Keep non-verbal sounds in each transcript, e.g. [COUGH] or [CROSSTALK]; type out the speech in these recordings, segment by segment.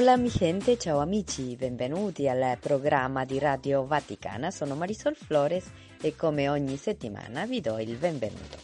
Hola mi gente, ciao amici, benvenuti al programma di Radio Vaticana. Sono Marisol Flores e come ogni settimana vi do il benvenuto.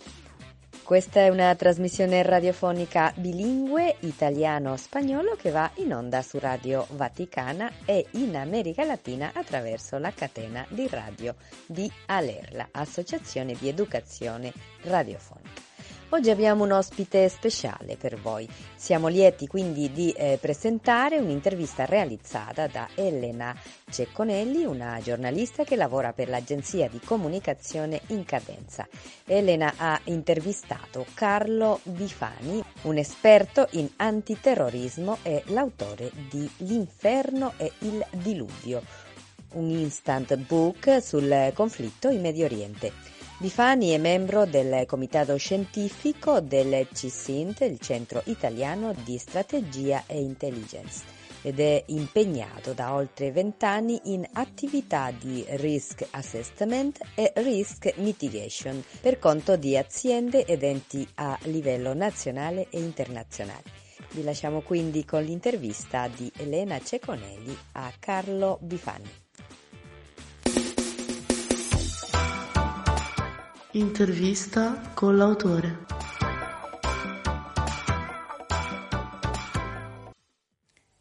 Questa è una trasmissione radiofonica bilingue italiano-spagnolo che va in onda su Radio Vaticana e in America Latina attraverso la catena di radio di Alerla, Associazione di Educazione Radiofonica. Oggi abbiamo un ospite speciale per voi. Siamo lieti quindi di eh, presentare un'intervista realizzata da Elena Cecconelli, una giornalista che lavora per l'agenzia di comunicazione in cadenza. Elena ha intervistato Carlo Bifani, un esperto in antiterrorismo e l'autore di L'inferno e il diluvio, un instant book sul conflitto in Medio Oriente. Bifani è membro del comitato scientifico del CISINT, il Centro Italiano di Strategia e Intelligence, ed è impegnato da oltre vent'anni in attività di risk assessment e risk mitigation per conto di aziende ed enti a livello nazionale e internazionale. Vi lasciamo quindi con l'intervista di Elena Ceconelli a Carlo Bifani. Intervista con l'autore.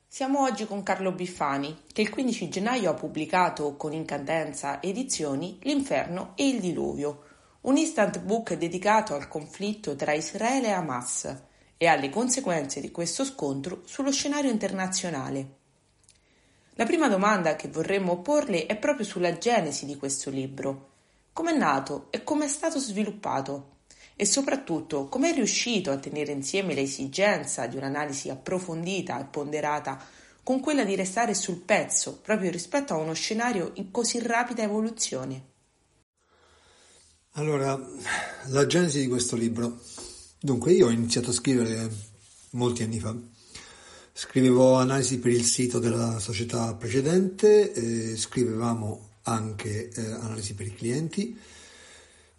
Siamo oggi con Carlo Biffani, che il 15 gennaio ha pubblicato con Incandenza Edizioni L'inferno e il diluvio, un instant book dedicato al conflitto tra Israele e Hamas e alle conseguenze di questo scontro sullo scenario internazionale. La prima domanda che vorremmo porle è proprio sulla genesi di questo libro come è nato e come è stato sviluppato e soprattutto come è riuscito a tenere insieme l'esigenza di un'analisi approfondita e ponderata con quella di restare sul pezzo proprio rispetto a uno scenario in così rapida evoluzione. Allora, la genesi di questo libro. Dunque, io ho iniziato a scrivere molti anni fa. Scrivevo analisi per il sito della società precedente, e scrivevamo anche eh, analisi per i clienti.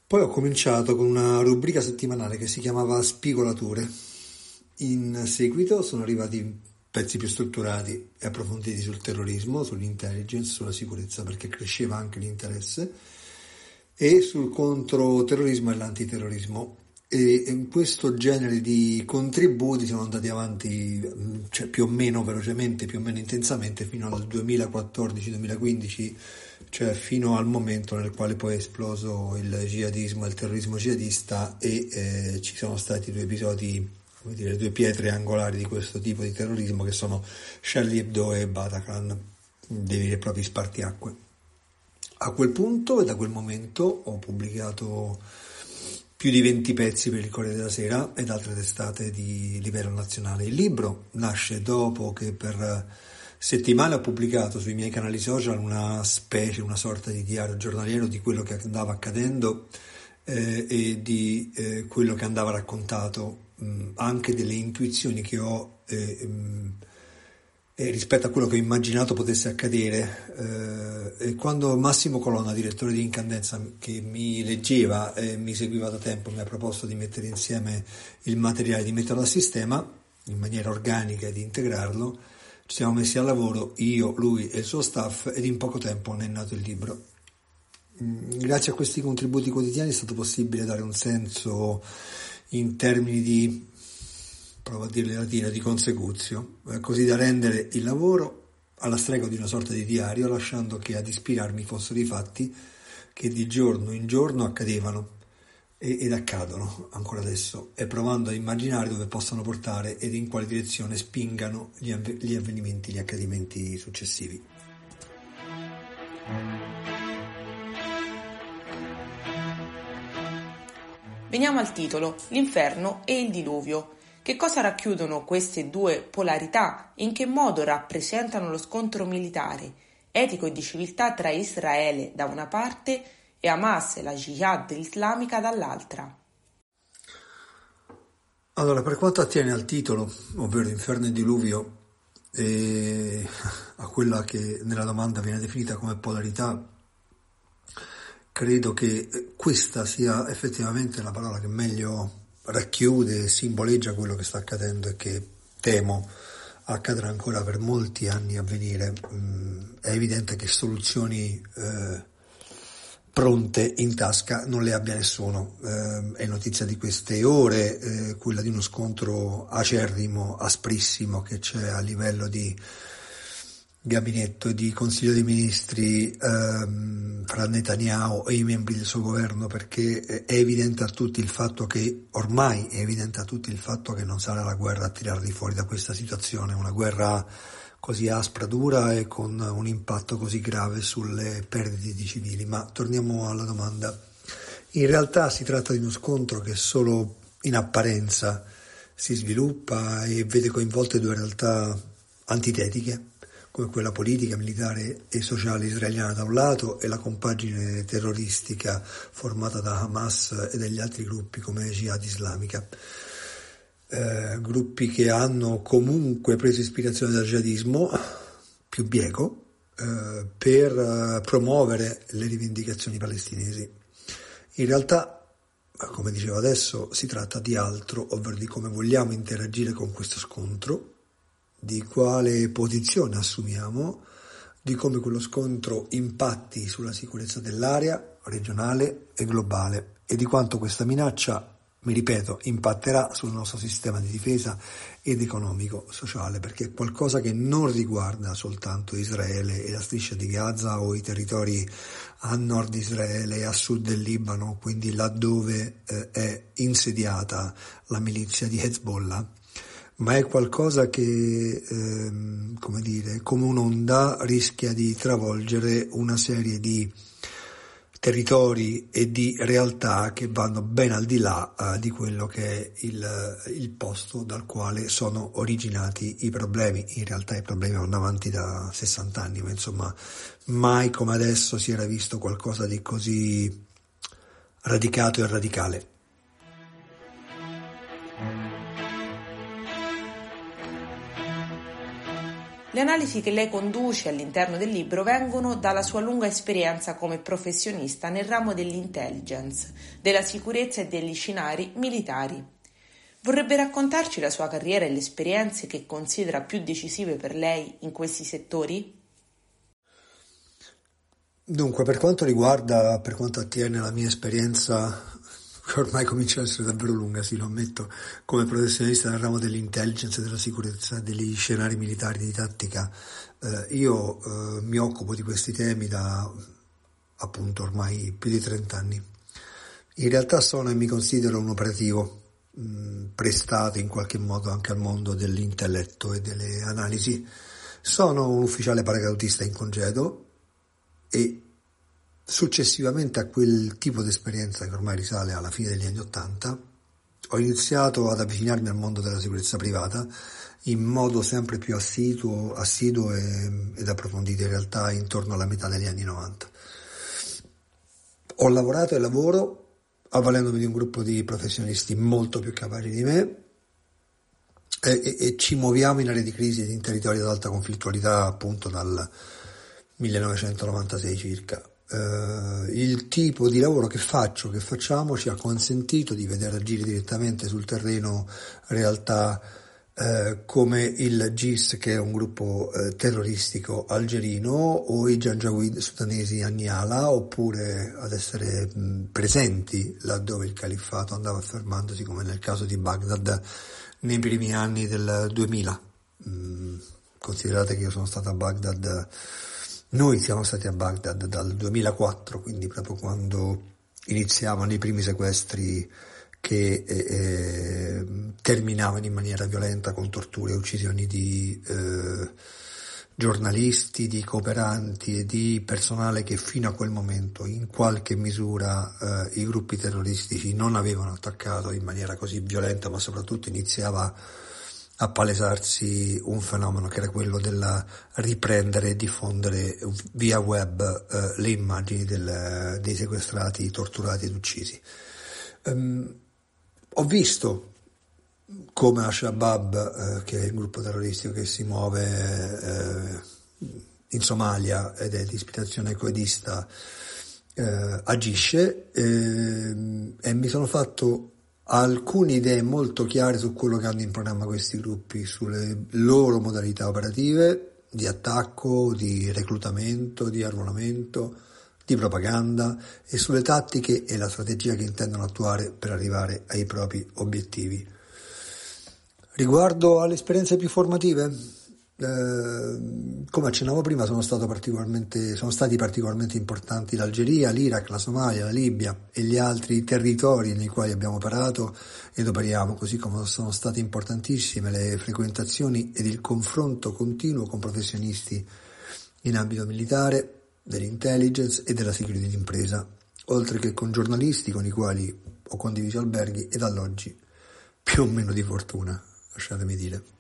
Poi ho cominciato con una rubrica settimanale che si chiamava Spigolature. In seguito sono arrivati pezzi più strutturati e approfonditi sul terrorismo, sull'intelligence, sulla sicurezza, perché cresceva anche l'interesse, e sul controterrorismo e l'antiterrorismo. E in questo genere di contributi sono andati avanti cioè, più o meno velocemente, più o meno intensamente fino al 2014-2015 cioè fino al momento nel quale poi è esploso il jihadismo il terrorismo jihadista e eh, ci sono stati due episodi, come dire, due pietre angolari di questo tipo di terrorismo che sono Charlie Hebdo e Bataclan, dei veri e propri spartiacque. A quel punto e da quel momento ho pubblicato più di 20 pezzi per il Corriere della Sera ed altre testate di livello nazionale. Il libro nasce dopo che per settimane ho pubblicato sui miei canali social una specie, una sorta di diario giornaliero di quello che andava accadendo eh, e di eh, quello che andava raccontato, mh, anche delle intuizioni che ho eh, mh, rispetto a quello che ho immaginato potesse accadere. Eh, e quando Massimo Colonna, direttore di Incandenza, che mi leggeva e mi seguiva da tempo, mi ha proposto di mettere insieme il materiale, di metterlo a sistema in maniera organica e di integrarlo, ci siamo messi al lavoro, io, lui e il suo staff, ed in poco tempo ne è nato il libro. Mm, grazie a questi contributi quotidiani è stato possibile dare un senso in termini di, provo a dirle latino, di consecuzio, eh, così da rendere il lavoro alla stregua di una sorta di diario, lasciando che ad ispirarmi fossero i fatti che di giorno in giorno accadevano ed accadono ancora adesso e provando a immaginare dove possano portare ed in quale direzione spingano gli, avv- gli avvenimenti, gli accadimenti successivi. Veniamo al titolo, l'inferno e il diluvio. Che cosa racchiudono queste due polarità e in che modo rappresentano lo scontro militare, etico e di civiltà tra Israele da una parte e Hamas e la Jihad islamica dall'altra? Allora, per quanto attiene al titolo, ovvero Inferno e Diluvio, e [LAUGHS] a quella che nella domanda viene definita come polarità, credo che questa sia effettivamente la parola che meglio racchiude e simboleggia quello che sta accadendo e che temo accadrà ancora per molti anni a venire. Mm, è evidente che soluzioni eh, pronte in tasca non le abbia nessuno. Eh, è notizia di queste ore eh, quella di uno scontro acerrimo, asprissimo che c'è a livello di gabinetto di Consiglio dei Ministri ehm, fra Netanyahu e i membri del suo governo perché è evidente a tutti il fatto che ormai è evidente a tutti il fatto che non sarà la guerra a tirarli fuori da questa situazione, una guerra così aspra, dura e con un impatto così grave sulle perdite di civili. Ma torniamo alla domanda. In realtà si tratta di uno scontro che solo in apparenza si sviluppa e vede coinvolte due realtà antitetiche come quella politica, militare e sociale israeliana da un lato e la compagine terroristica formata da Hamas e dagli altri gruppi come Jihad islamica. Eh, gruppi che hanno comunque preso ispirazione dal jihadismo più bieco eh, per eh, promuovere le rivendicazioni palestinesi. In realtà, come dicevo adesso, si tratta di altro, ovvero di come vogliamo interagire con questo scontro di quale posizione assumiamo, di come quello scontro impatti sulla sicurezza dell'area regionale e globale e di quanto questa minaccia, mi ripeto, impatterà sul nostro sistema di difesa ed economico-sociale, perché è qualcosa che non riguarda soltanto Israele e la striscia di Gaza o i territori a nord di Israele e a sud del Libano, quindi laddove eh, è insediata la milizia di Hezbollah ma è qualcosa che, ehm, come dire, come un'onda rischia di travolgere una serie di territori e di realtà che vanno ben al di là eh, di quello che è il, il, posto dal quale sono originati i problemi. In realtà i problemi vanno avanti da 60 anni, ma insomma mai come adesso si era visto qualcosa di così radicato e radicale. Le analisi che lei conduce all'interno del libro vengono dalla sua lunga esperienza come professionista nel ramo dell'intelligence, della sicurezza e degli scenari militari. Vorrebbe raccontarci la sua carriera e le esperienze che considera più decisive per lei in questi settori? Dunque, per quanto riguarda, per quanto attiene la mia esperienza ormai comincia ad essere davvero lunga, sì, lo ammetto, come professionista nel ramo dell'intelligence, della sicurezza, degli scenari militari di tattica. Eh, io eh, mi occupo di questi temi da appunto ormai più di 30 anni. In realtà sono e mi considero un operativo mh, mm, prestato in qualche modo anche al mondo dell'intelletto e delle analisi. Sono un ufficiale paracadutista in congedo e Successivamente a quel tipo di esperienza che ormai risale alla fine degli anni Ottanta, ho iniziato ad avvicinarmi al mondo della sicurezza privata in modo sempre più assiduo, assiduo e, ed approfondito in realtà intorno alla metà degli anni 90. Ho lavorato e lavoro avvalendomi di un gruppo di professionisti molto più capaci di me e, e, e ci muoviamo in aree di crisi ed in territori ad alta conflittualità appunto dal 1996 circa eh, il tipo di lavoro che faccio, che facciamo, ci ha consentito di vedere agire direttamente sul terreno realtà eh, come il GIS, che è un gruppo eh, terroristico algerino, o i Janjaweed sudanesi a Niala, oppure ad essere mh, presenti laddove il califfato andava affermandosi, come nel caso di Baghdad nei primi anni del 2000. Mh, considerate che io sono stato a Baghdad noi siamo stati a Baghdad dal 2004, quindi proprio quando iniziavano i primi sequestri che eh, eh, terminavano in maniera violenta con torture e uccisioni di, eh, giornalisti, di cooperanti e di personale che fino a quel momento in qualche misura eh, i gruppi terroristici non avevano attaccato in maniera così violenta, ma soprattutto iniziava a palesarsi un fenomeno che era quello del riprendere e diffondere via web eh, le immagini del, dei sequestrati, torturati ed uccisi. Um, ho visto come Al-Shabaab, eh, che è il gruppo terroristico che si muove eh, in Somalia ed è di ispirazione coedista, eh, agisce ehm, e mi sono fatto alcune idee molto chiare su quello che hanno in programma questi gruppi, sulle loro modalità operative di attacco, di reclutamento, di arruolamento, di propaganda e sulle tattiche e la strategia che intendono attuare per arrivare ai propri obiettivi. Riguardo alle esperienze più formative, eh, come accennavo prima, sono, sono, stati particolarmente importanti l'Algeria, l'Iraq, la Somalia, la Libia e gli altri territori nei quali abbiamo operato ed operiamo, così come sono state importantissime le frequentazioni ed il confronto continuo con professionisti in ambito militare, dell'intelligence e della security d'impresa, oltre che con giornalisti con i quali ho condiviso alberghi ed alloggi più o meno di fortuna lasciatemi dire.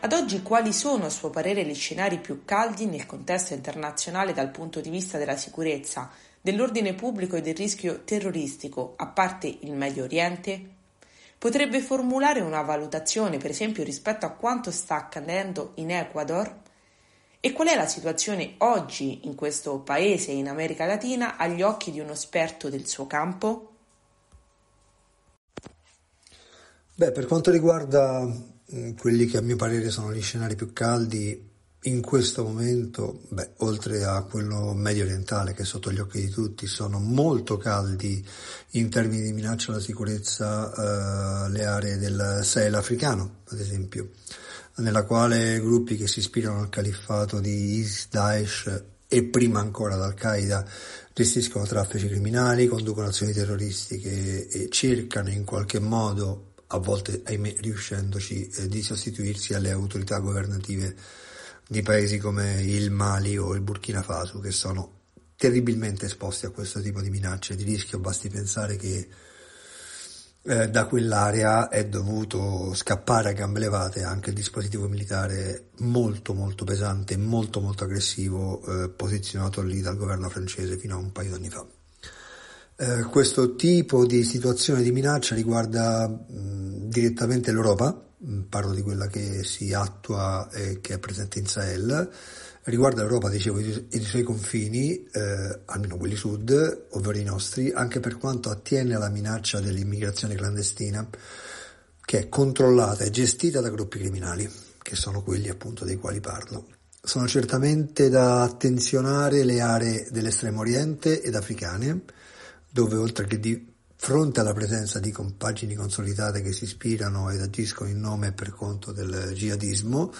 Ad oggi quali sono a suo parere gli scenari più caldi nel contesto internazionale dal punto di vista della sicurezza, dell'ordine pubblico e del rischio terroristico, a parte il Medio Oriente? Potrebbe formulare una valutazione, per esempio, rispetto a quanto sta accadendo in Ecuador? E qual è la situazione oggi in questo paese in America Latina agli occhi di uno esperto del suo campo? Beh, per quanto riguarda mm, quelli che a mio parere sono gli scenari più caldi, in questo momento, beh, oltre a quello medio orientale che è sotto gli occhi di tutti, sono molto caldi in termini di minaccia alla sicurezza eh, le aree del Sahel africano, ad esempio nella quale gruppi che si ispirano al califfato di IS, Daesh e prima ancora ad Al-Qaeda gestiscono traffici criminali, conducono azioni terroristiche e cercano in qualche modo, a volte ahimè riuscendoci, eh, di sostituirsi alle autorità governative di paesi come il Mali o il Burkina Faso che sono terribilmente esposti a questo tipo di minacce di rischio, basti pensare che eh, da quell'area è dovuto scappare a gambe levate anche il dispositivo militare molto molto pesante molto molto aggressivo eh, posizionato lì dal governo francese fino a un paio di anni fa. Eh, questo tipo di situazione di minaccia riguarda mh, direttamente l'Europa, mh, parlo di quella che si attua e che è presente in Sahel, riguarda l'Europa, dicevo, e i suoi confini, eh, almeno quelli sud, ovvero i nostri, anche per quanto attiene alla minaccia dell'immigrazione clandestina, che è controllata e gestita da gruppi criminali, che sono quelli appunto dei quali parlo. Sono certamente da attenzionare le aree dell'estremo oriente ed africane, dove oltre che di fronte alla presenza di compagini consolidate che si ispirano ed agiscono in nome e per conto del jihadismo,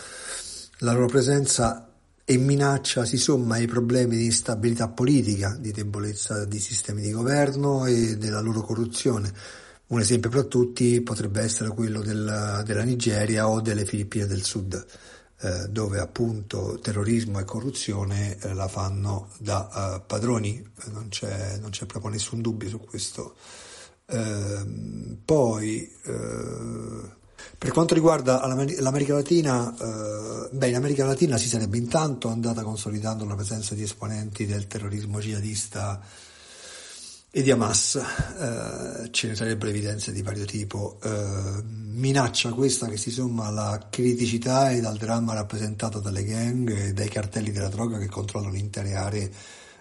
la loro presenza e minaccia si somma ai problemi di instabilità politica, di debolezza di sistemi di governo e della loro corruzione. Un esempio per tutti potrebbe essere quello della, della Nigeria o delle Filippine del Sud, eh, dove appunto terrorismo e corruzione eh, la fanno da uh, padroni, non c'è, non c'è, proprio nessun dubbio su questo. Eh, poi eh, per quanto riguarda l'America Latina, eh, beh, in America Latina si sarebbe intanto andata consolidando la presenza di esponenti del terrorismo jihadista e di Hamas, eh, ce ne sarebbero evidenze di vario tipo. Eh, minaccia questa che si somma alla criticità e al dramma rappresentato dalle gang e dai cartelli della droga che controllano intere aree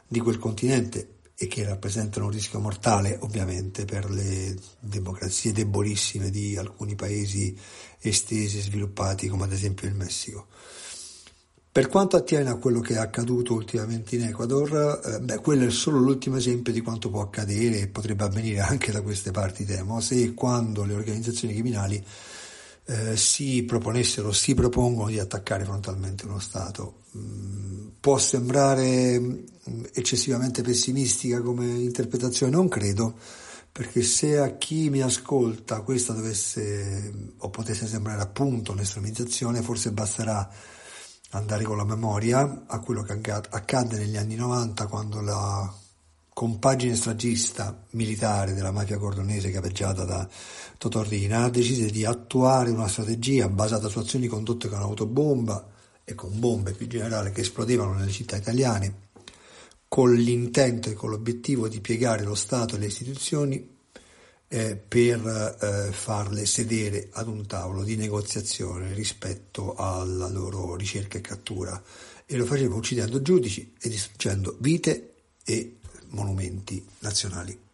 di quel continente e che rappresentano un rischio mortale ovviamente per le democrazie debolissime di alcuni paesi estesi e sviluppati come ad esempio il Messico. Per quanto attiene a quello che è accaduto ultimamente in Ecuador, eh, beh, quello è solo l'ultimo esempio di quanto può accadere e potrebbe avvenire anche da queste parti temo, se e quando le organizzazioni criminali eh, si proponessero, si propongono di attaccare frontalmente uno Stato. Mm, può sembrare mm, eccessivamente pessimistica come interpretazione, non credo, perché se a chi mi ascolta questa dovesse o potesse sembrare appunto un'estremizzazione, forse basterà andare con la memoria a quello che accadde negli anni 90 quando la compagine stragista militare della mafia cordonese capeggiata da Totorrina decise di attuare una strategia basata su azioni condotte con autobomba e con bombe più in generale che esplodevano nelle città italiane con l'intento e con l'obiettivo di piegare lo Stato e le istituzioni eh, per eh, farle sedere ad un tavolo di negoziazione rispetto alla loro ricerca e cattura e lo faceva uccidendo giudici e distruggendo vite e monumenti nazionali.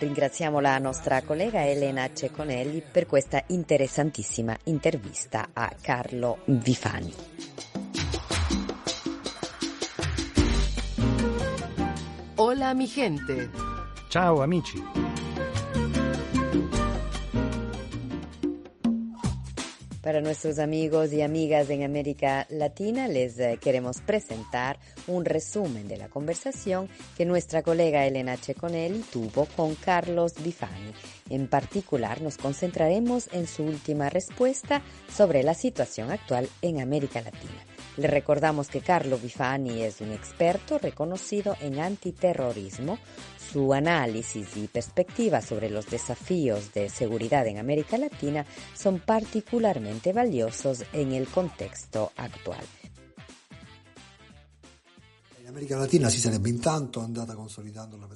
Ringraziamo la nostra collega Elena Ceconelli per questa interessantissima intervista a Carlo Vifani. Hola mi gente. Ciao amici. Para nuestros amigos y amigas en América Latina les eh, queremos presentar un resumen de la conversación que nuestra colega Elena Ceconelli tuvo con Carlos Bifani. En particular nos concentraremos en su última respuesta sobre la situación actual en América Latina. Le recordamos que Carlo Bifani es un experto reconocido en antiterrorismo, su análisis y perspectiva sobre los desafíos de seguridad en América Latina son particularmente valiosos en el contexto actual.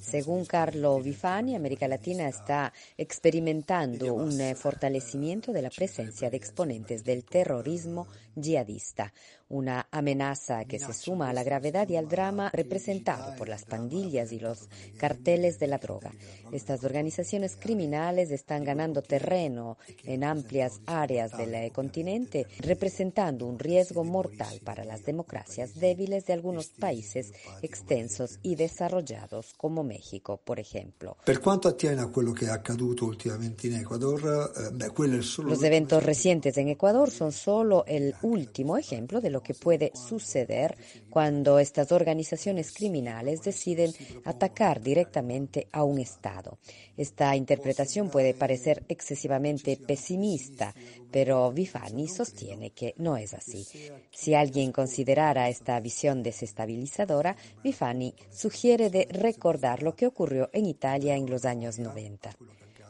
Según Carlo Bifani, América Latina está experimentando un fortalecimiento de la presencia de exponentes del terrorismo yihadista, una amenaza que se suma a la gravedad y al drama representado por las pandillas y los carteles de la droga. Estas organizaciones criminales están ganando terreno en amplias áreas del continente, representando un riesgo mortal para las democracias débiles de algunos países extensos y desarrollados como México, por ejemplo. Per quanto attiene a quello che è accaduto ultimamente in Ecuador, eh, beh, quello è solo Los eventos recientes en Ecuador son solo el último ejemplo de lo que puede suceder cuando estas organizaciones criminales deciden atacar directamente a un Estado. Esta interpretación puede parecer excesivamente pesimista, pero Vifani sostiene que no es así. Si alguien considerara esta visión desestabilizadora, Vifani sugiere de recordar lo que ocurrió en Italia en los años 90.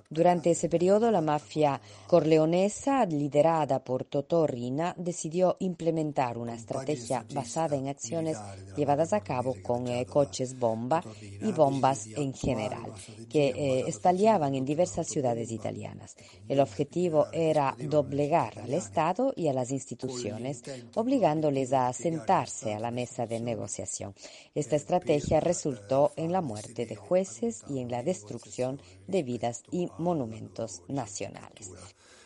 Durante ese periodo la mafia corleonesa, liderada por Totò Rina, decidió implementar una estrategia basada en acciones llevadas a cabo con eh, coches bomba y bombas en general, que eh, estallaban en diversas ciudades italianas. El objetivo era doblegar al Estado y a las instituciones, obligándoles a sentarse a la mesa de negociación. Esta estrategia resultó en la muerte de jueces y en la destrucción de vidas y monumentos nazionales.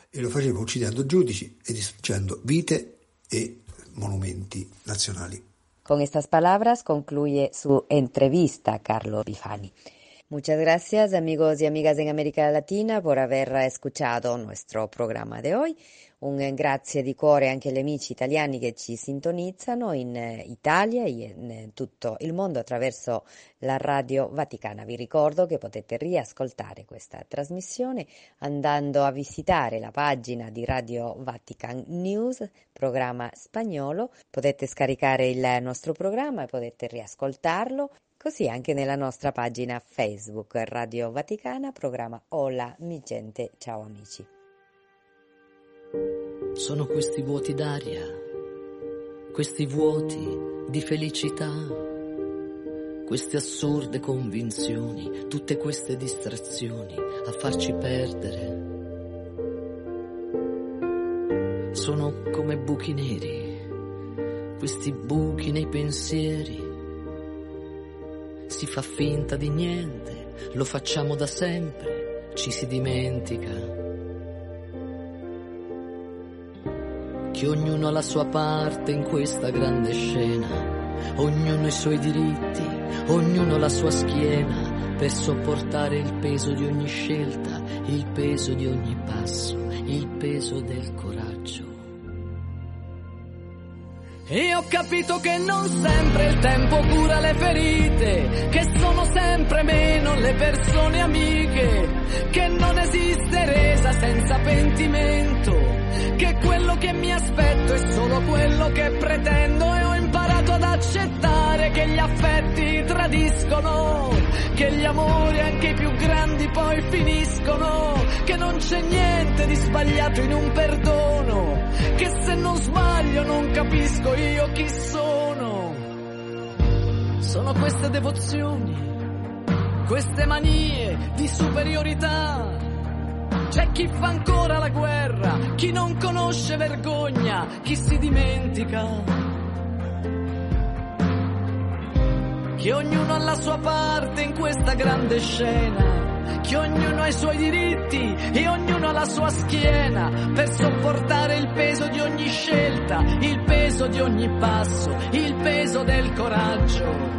E lo faceva uccidendo giudici e distruggendo vite e monumenti nazionali. Con estas palabras concluye su entrevista Carlo Bifani. Muchas gracias amigos y amigas en América Latina por haber escuchado nuestro programa de hoy. Un grazie di cuore anche agli amici italiani che ci sintonizzano in Italia e in tutto il mondo attraverso la Radio Vaticana. Vi ricordo che potete riascoltare questa trasmissione andando a visitare la pagina di Radio Vatican News, programma spagnolo. Potete scaricare il nostro programma e potete riascoltarlo. Così anche nella nostra pagina Facebook Radio Vaticana, programma Hola mi gente, ciao amici. Sono questi vuoti d'aria, questi vuoti di felicità, queste assurde convinzioni, tutte queste distrazioni a farci perdere. Sono come buchi neri, questi buchi nei pensieri. Si fa finta di niente, lo facciamo da sempre, ci si dimentica. che ognuno ha la sua parte in questa grande scena, ognuno i suoi diritti, ognuno la sua schiena per sopportare il peso di ogni scelta, il peso di ogni passo, il peso del coraggio. E ho capito che non sempre il tempo cura le ferite, che sono sempre meno le persone amiche, che non esiste resa senza pentimento, che quello che mi aspetto è solo quello che pretendo e ho imparato ad accettare che gli affetti tradiscono, che gli amori anche i più grandi poi finiscono, che non c'è niente di sbagliato in un perdono, che se non sbaglio non capisco io chi sono. Sono queste devozioni, queste manie di superiorità. C'è chi fa ancora la guerra, chi non conosce vergogna, chi si dimentica. Che ognuno ha la sua parte in questa grande scena, che ognuno ha i suoi diritti e ognuno ha la sua schiena per sopportare il peso di ogni scelta, il peso di ogni passo, il peso del coraggio.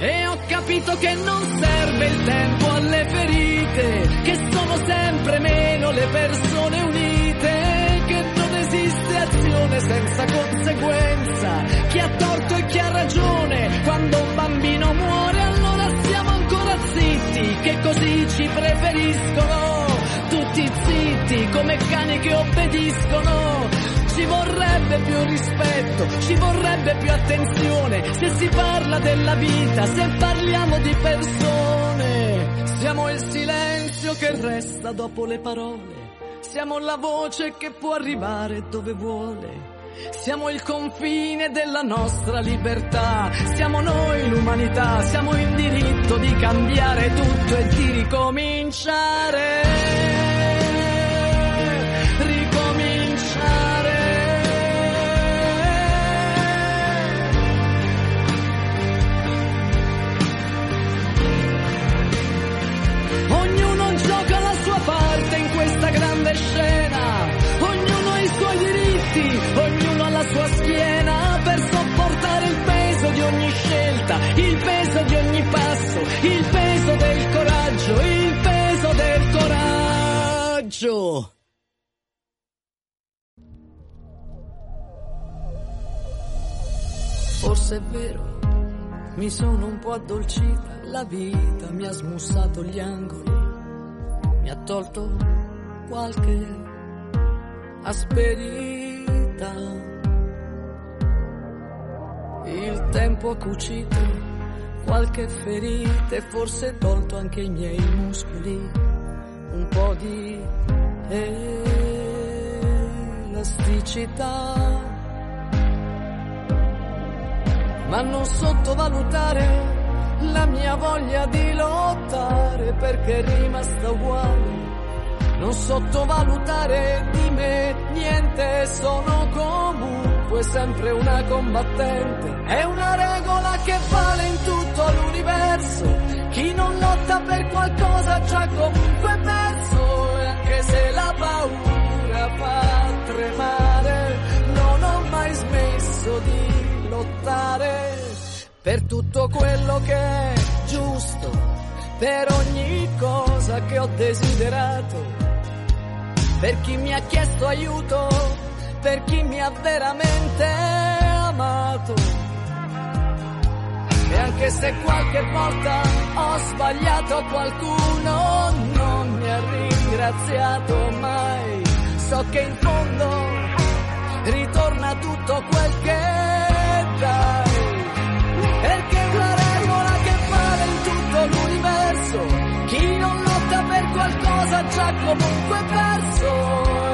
E ho capito che non serve il tempo alle ferite, che sono sempre meno le persone unite, che non esiste azione senza conseguenza, chi ha torto e chi ha ragione, quando un bambino muore allora siamo ancora zitti, che così ci preferiscono, tutti zitti come cani che obbediscono, ci vorrebbe più rispetto, ci vorrebbe più attenzione se si parla della vita, se parliamo di persone. Siamo il silenzio che resta dopo le parole, siamo la voce che può arrivare dove vuole. Siamo il confine della nostra libertà, siamo noi l'umanità, siamo in diritto di cambiare tutto e di. Ricominciare. Sua schiena per sopportare il peso di ogni scelta, il peso di ogni passo, il peso del coraggio, il peso del coraggio. Forse è vero, mi sono un po' addolcita, la vita mi ha smussato gli angoli, mi ha tolto qualche asperità. Il tempo ha cucito qualche ferita e forse tolto anche i miei muscoli, un po' di elasticità ma non sottovalutare la mia voglia di lottare perché è rimasta uguale. Non sottovalutare di me niente, sono comunque sempre una combattente. È una regola che vale in tutto l'universo. Chi non lotta per qualcosa già comunque perso. E anche se la paura fa tremare, non ho mai smesso di lottare per tutto quello che è giusto, per ogni cosa che ho desiderato, per chi mi ha chiesto aiuto, per chi mi ha veramente amato. E anche se qualche volta ho sbagliato qualcuno, non mi ha ringraziato mai, so che in fondo ritorna tutto quel che dai. Perché una regola che vale in tutto l'universo. Chi non lotta per qualcosa già comunque perso.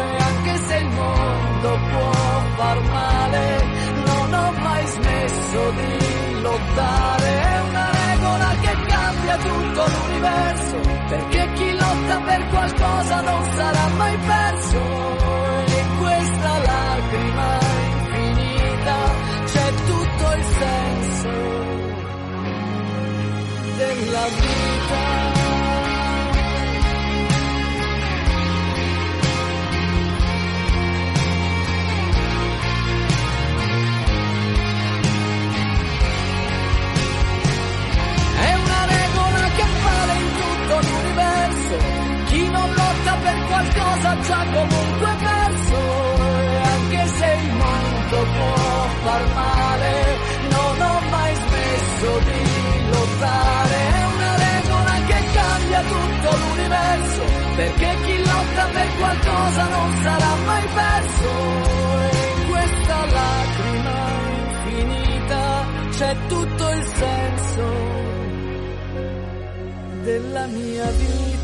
Far non ho mai smesso di lottare. È una regola che cambia tutto l'universo. Perché chi lotta per qualcosa non sarà mai perso. far male, non ho mai smesso di lottare, è una regola che cambia tutto l'universo, perché chi lotta per qualcosa non sarà mai perso. E in questa lacrima infinita c'è tutto il senso della mia vita.